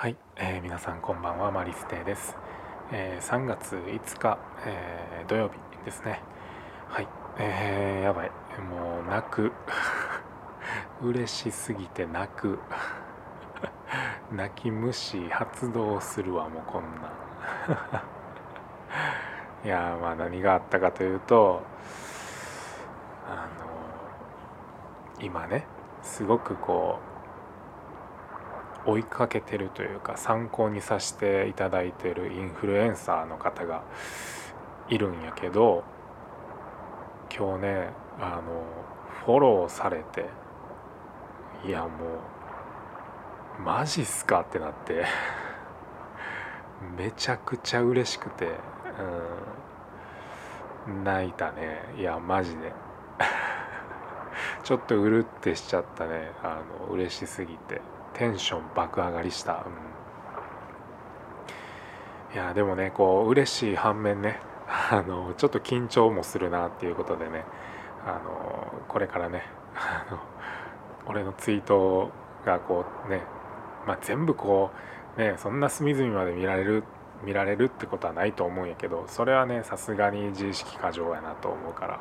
はい、えー、皆さんこんばんはマリステです、えー、3月5日、えー、土曜日ですね。はい、えー、やばい。もう泣く。嬉しすぎて泣く。泣き虫発動するわもうこんなん。いやまあ何があったかというとあの今ねすごくこう追いかけてるというか参考にさせていただいてるインフルエンサーの方がいるんやけど今日ねあのフォローされていやもうマジっすかってなって めちゃくちゃ嬉しくて、うん、泣いたね。いやマジで。ちょっとうるってしちゃったね。あの嬉しすぎて。テンション爆上がりした、うん、いやでもねこう嬉しい反面ね あのちょっと緊張もするなっていうことでねあのこれからね あの俺のツイートがこうね、まあ、全部こうねそんな隅々まで見られる見られるってことはないと思うんやけどそれはねさすがに自意識過剰やなと思うから、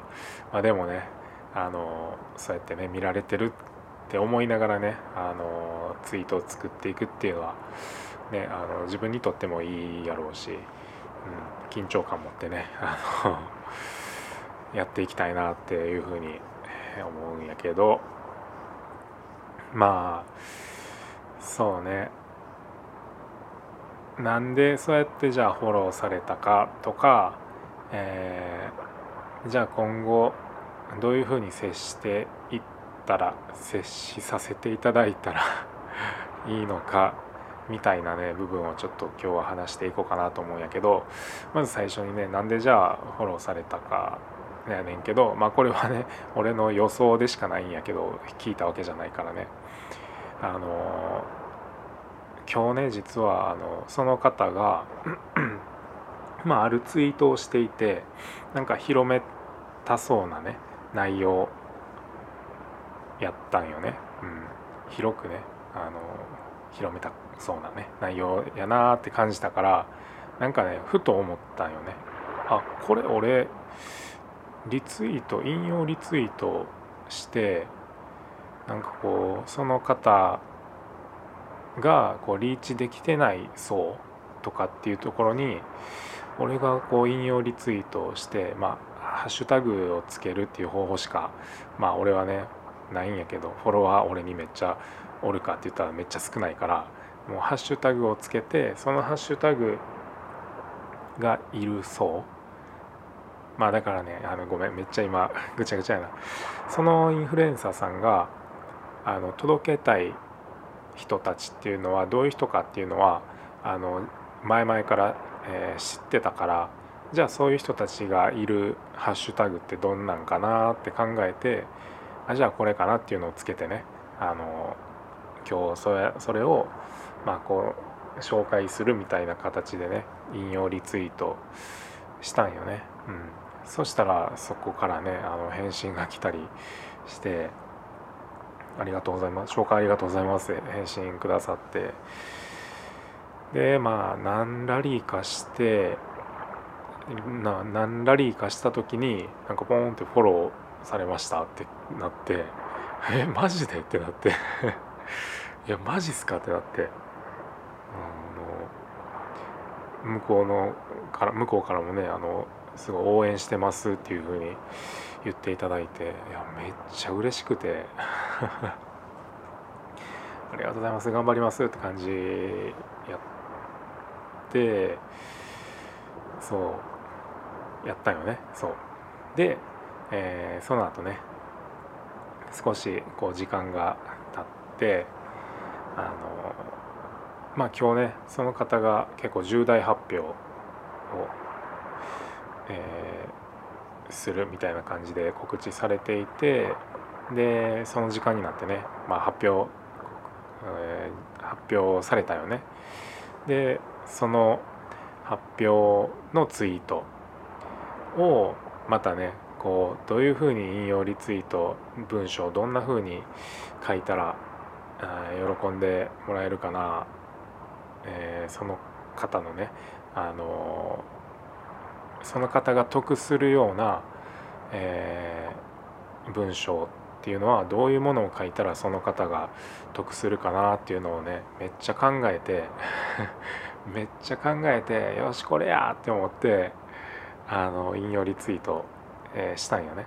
まあ、でもねあのそうやってね見られてるって思いながらねあのツイートを作っていくっていうのは、ね、あの自分にとってもいいやろうし、うん、緊張感持ってね あのやっていきたいなっていうふうに思うんやけどまあそうね。なんでそうやってじゃあフォローされたかとか、えー、じゃあ今後どういうふうに接していってたら接しさせていただいたら いいのかみたいなね部分をちょっと今日は話していこうかなと思うんやけどまず最初にねなんでじゃあフォローされたかやねんけどまあこれはね俺の予想でしかないんやけど聞いたわけじゃないからね。あの今日ね実はあのその方が まああるツイートをしていてなんか広めたそうなね内容やったんよね、うん、広くねあの広めたそうなね内容やなって感じたからなんかねふと思ったんよね。あこれ俺リツイート引用リツイートしてなんかこうその方がこうリーチできてない層とかっていうところに俺がこう引用リツイートしてまあハッシュタグをつけるっていう方法しかまあ俺はねないんやけどフォロワー俺にめっちゃおるかって言ったらめっちゃ少ないからもうハッシュタグをつけてそのハッシュタグがいる層まあだからねあのごめんめっちゃ今ぐちゃぐちゃやな。そのインフルエンサーさんがあの届けたい人たちっていうのはどういう人かっていうのはあの前々から、えー、知ってたからじゃあそういう人たちがいるハッシュタグってどんなんかなって考えてあじゃあこれかなっていうのをつけてね。あの今日それそれをまあこう紹介するみたいな形でね引用リツイートしたんよね。うん。そしたらそこからねあの返信が来たりしてありがとうございます。紹介ありがとうございます。返信くださって。でまあ何ラリーかしてな何ラリーかした時になんかポーンってフォローされましたってなってえマジで？ってなって。いやマジっすか？ってなって。あの向こうのから向こうからもねあのすごい応援してますっていう風に言っていただいていやめっちゃ嬉しくて。ありがとうございます。頑張りますって感じやってそうやったよね。そう。で、えー、その後ね少しこう時間が経ってあのまあ今日ねその方が結構重大発表をえー、するみたいな感じで告知されていてでその時間になってね、まあ、発表、えー、発表されたよね。でその発表のツイートをまたねこうどういうふうに引用リツイート文章どんなふうに書いたら喜んでもらえるかな。えー、その方のねあのその方が得するような、えー、文章っていうのはどういうものを書いたらその方が得するかなっていうのをねめっちゃ考えて めっちゃ考えてよしこれやって思ってあの引用リツイート、えー、したんよね。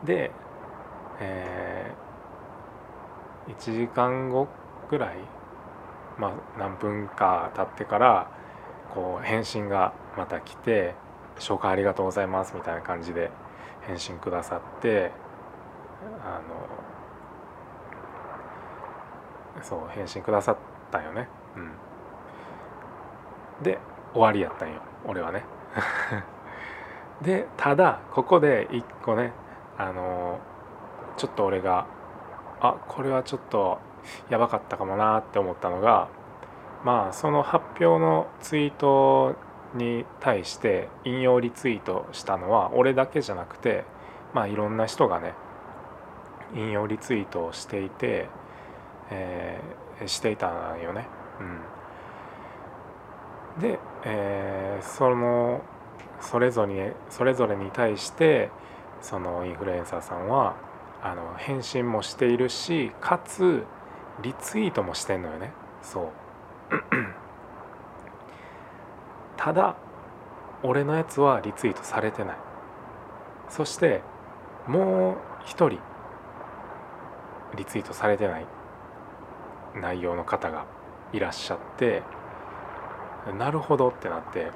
うん、で、えー、1時間後ぐらいまあ何分か経ってからこう返信がまた来て「紹介ありがとうございます」みたいな感じで返信くださってあのそう返信くださったよね。うん。で終わりやったんよ俺はね。でただここで一個ねあのちょっと俺があこれはちょっとやばかったかもなって思ったのがまあその発表のツイートに対して引用リツイートしたのは俺だけじゃなくてまあいろんな人がね引用リツイートをしていて、えー、していたんよね。うん、で、えー、そのそれぞれそれぞれに対してそのインフルエンサーさんはあの返信もしているしかつリツイートもしてんのよね。そう。ただ俺のやつはリツイートされてない。そしてもう一人リツイートされてない。内容の方がいらっしゃってなるほどってなって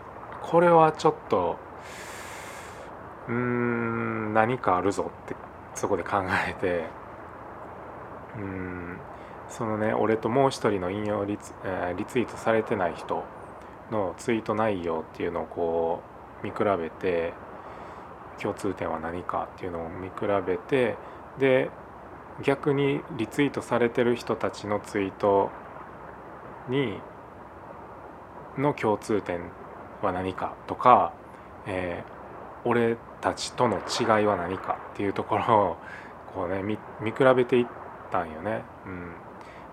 これはちょっとうーん何かあるぞってそこで考えてうんそのね俺ともう一人の引用リツ,、えー、リツイートされてない人のツイート内容っていうのをこう見比べて共通点は何かっていうのを見比べてで逆にリツイートされてる人たちのツイートにの共通点は何かとか、えー、俺たちとの違いは何かっていうところを こうね見比べていったんよね。うん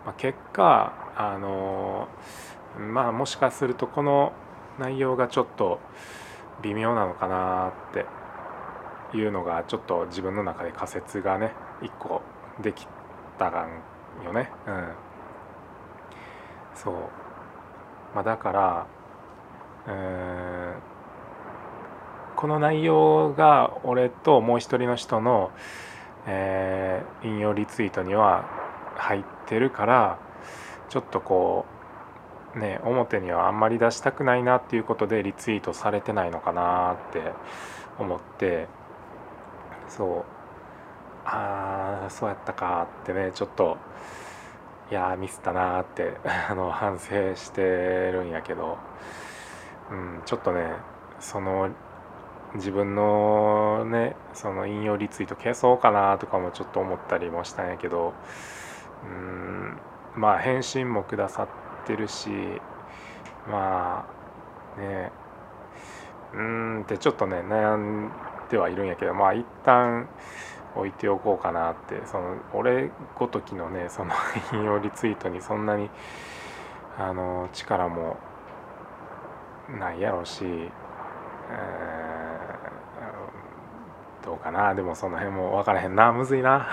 まあ、結果あのまあもしかするとこの内容がちょっと微妙なのかなっていうのがちょっと自分の中で仮説がね一個できたがんよね。うん、そうまあ、だからこの内容が俺ともう一人の人の、えー、引用リツイートには入ってるからちょっとこうね表にはあんまり出したくないなっていうことでリツイートされてないのかなって思ってそう。ああそうやったかってねちょっといやミスったなってあの反省してるんやけど、うん、ちょっとねその自分のねその引用リツイート消そうかなとかもちょっと思ったりもしたんやけどうんまあ返信もくださってるしまあねうんってちょっとね悩んではいるんやけどまあ一旦置いておこうかなってその俺ごときのねその引用リツイートにそんなにあの力もないやろうし、えー、どうかな。でもその辺も分からへんな。むずいな。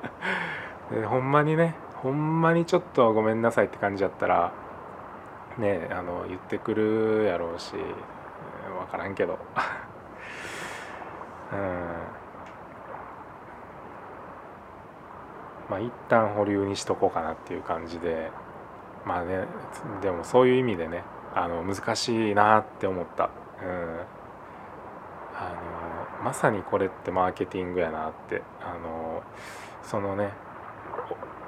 でほんまにねほんまにちょっとごめんなさいって感じやったらねあの言ってくるやろうし分からんけど。うん。まあ一旦保留にしとこうかなっていう感じで。まあねでもそういう意味でねあの難しいなって思った、うん、あのまさにこれってマーケティングやなって。あのそのね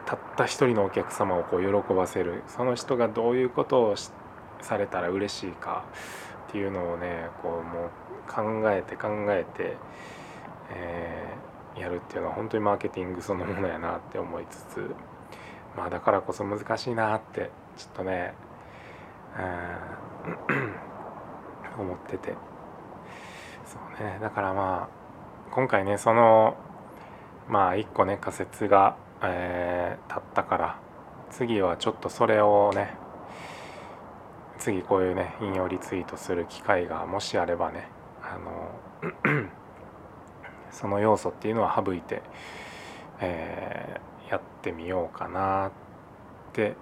たった一人のお客様をこう喜ばせる。その人がどういうことをされたら嬉しいかっていうのをねこうもう考えて考えて、えー、やるっていうのは本当にマーケティングそのものやなって思いつつ。まあだからこそ難しいなってちょっとね 思ってて。そうね。だからまあ今回ねそのまあ一個ね仮説が、えー、立ったから次はちょっとそれをね次こういうね引用リツイートする機会がもしあればねあの その要素っていうのは省いて、えー、やってみようかなって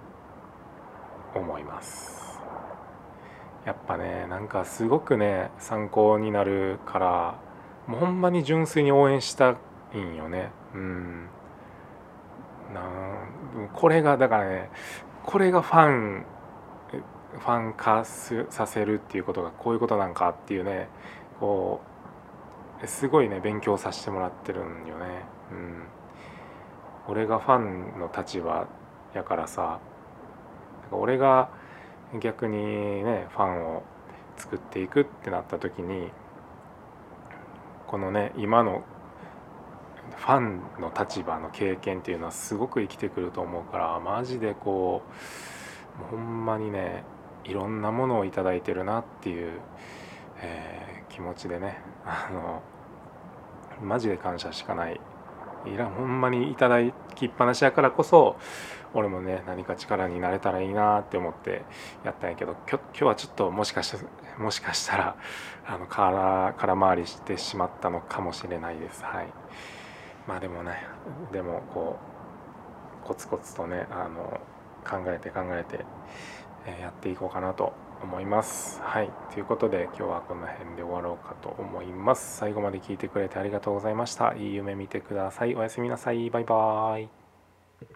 思います。やっぱねなんかすごくね参考になるからもうほんまに純粋に応援したいんよね。うん。なんこれがだからねこれがファンファン化させるっていうことがこういうことなんかっていうねこうすごいね勉強させてもらってるんよね。うん、俺がファンの立場やからさ俺が逆にねファンを作っていくってなった時にこのね今のファンの立場の経験っていうのはすごく生きてくると思うからマジでこうほんまにねいろんなものを頂いてるなっていう、えー、気持ちでねあのマジで感謝しかないいらほんまにいただきっぱなしやからこそ俺もね何か力になれたらいいなって思ってやったんやけど今日はちょっともしかしたもしかしたらあの空空回りしてしまったのかもしれないです。はい。まあでもねでもこうコツコツとねあの考えて考えてえやっていこうかなと思います。はい。ということで今日はこの辺で終わろうかと思います。最後まで聞いてくれてありがとうございました。いい夢見てください。おやすみなさい。バイバーイ。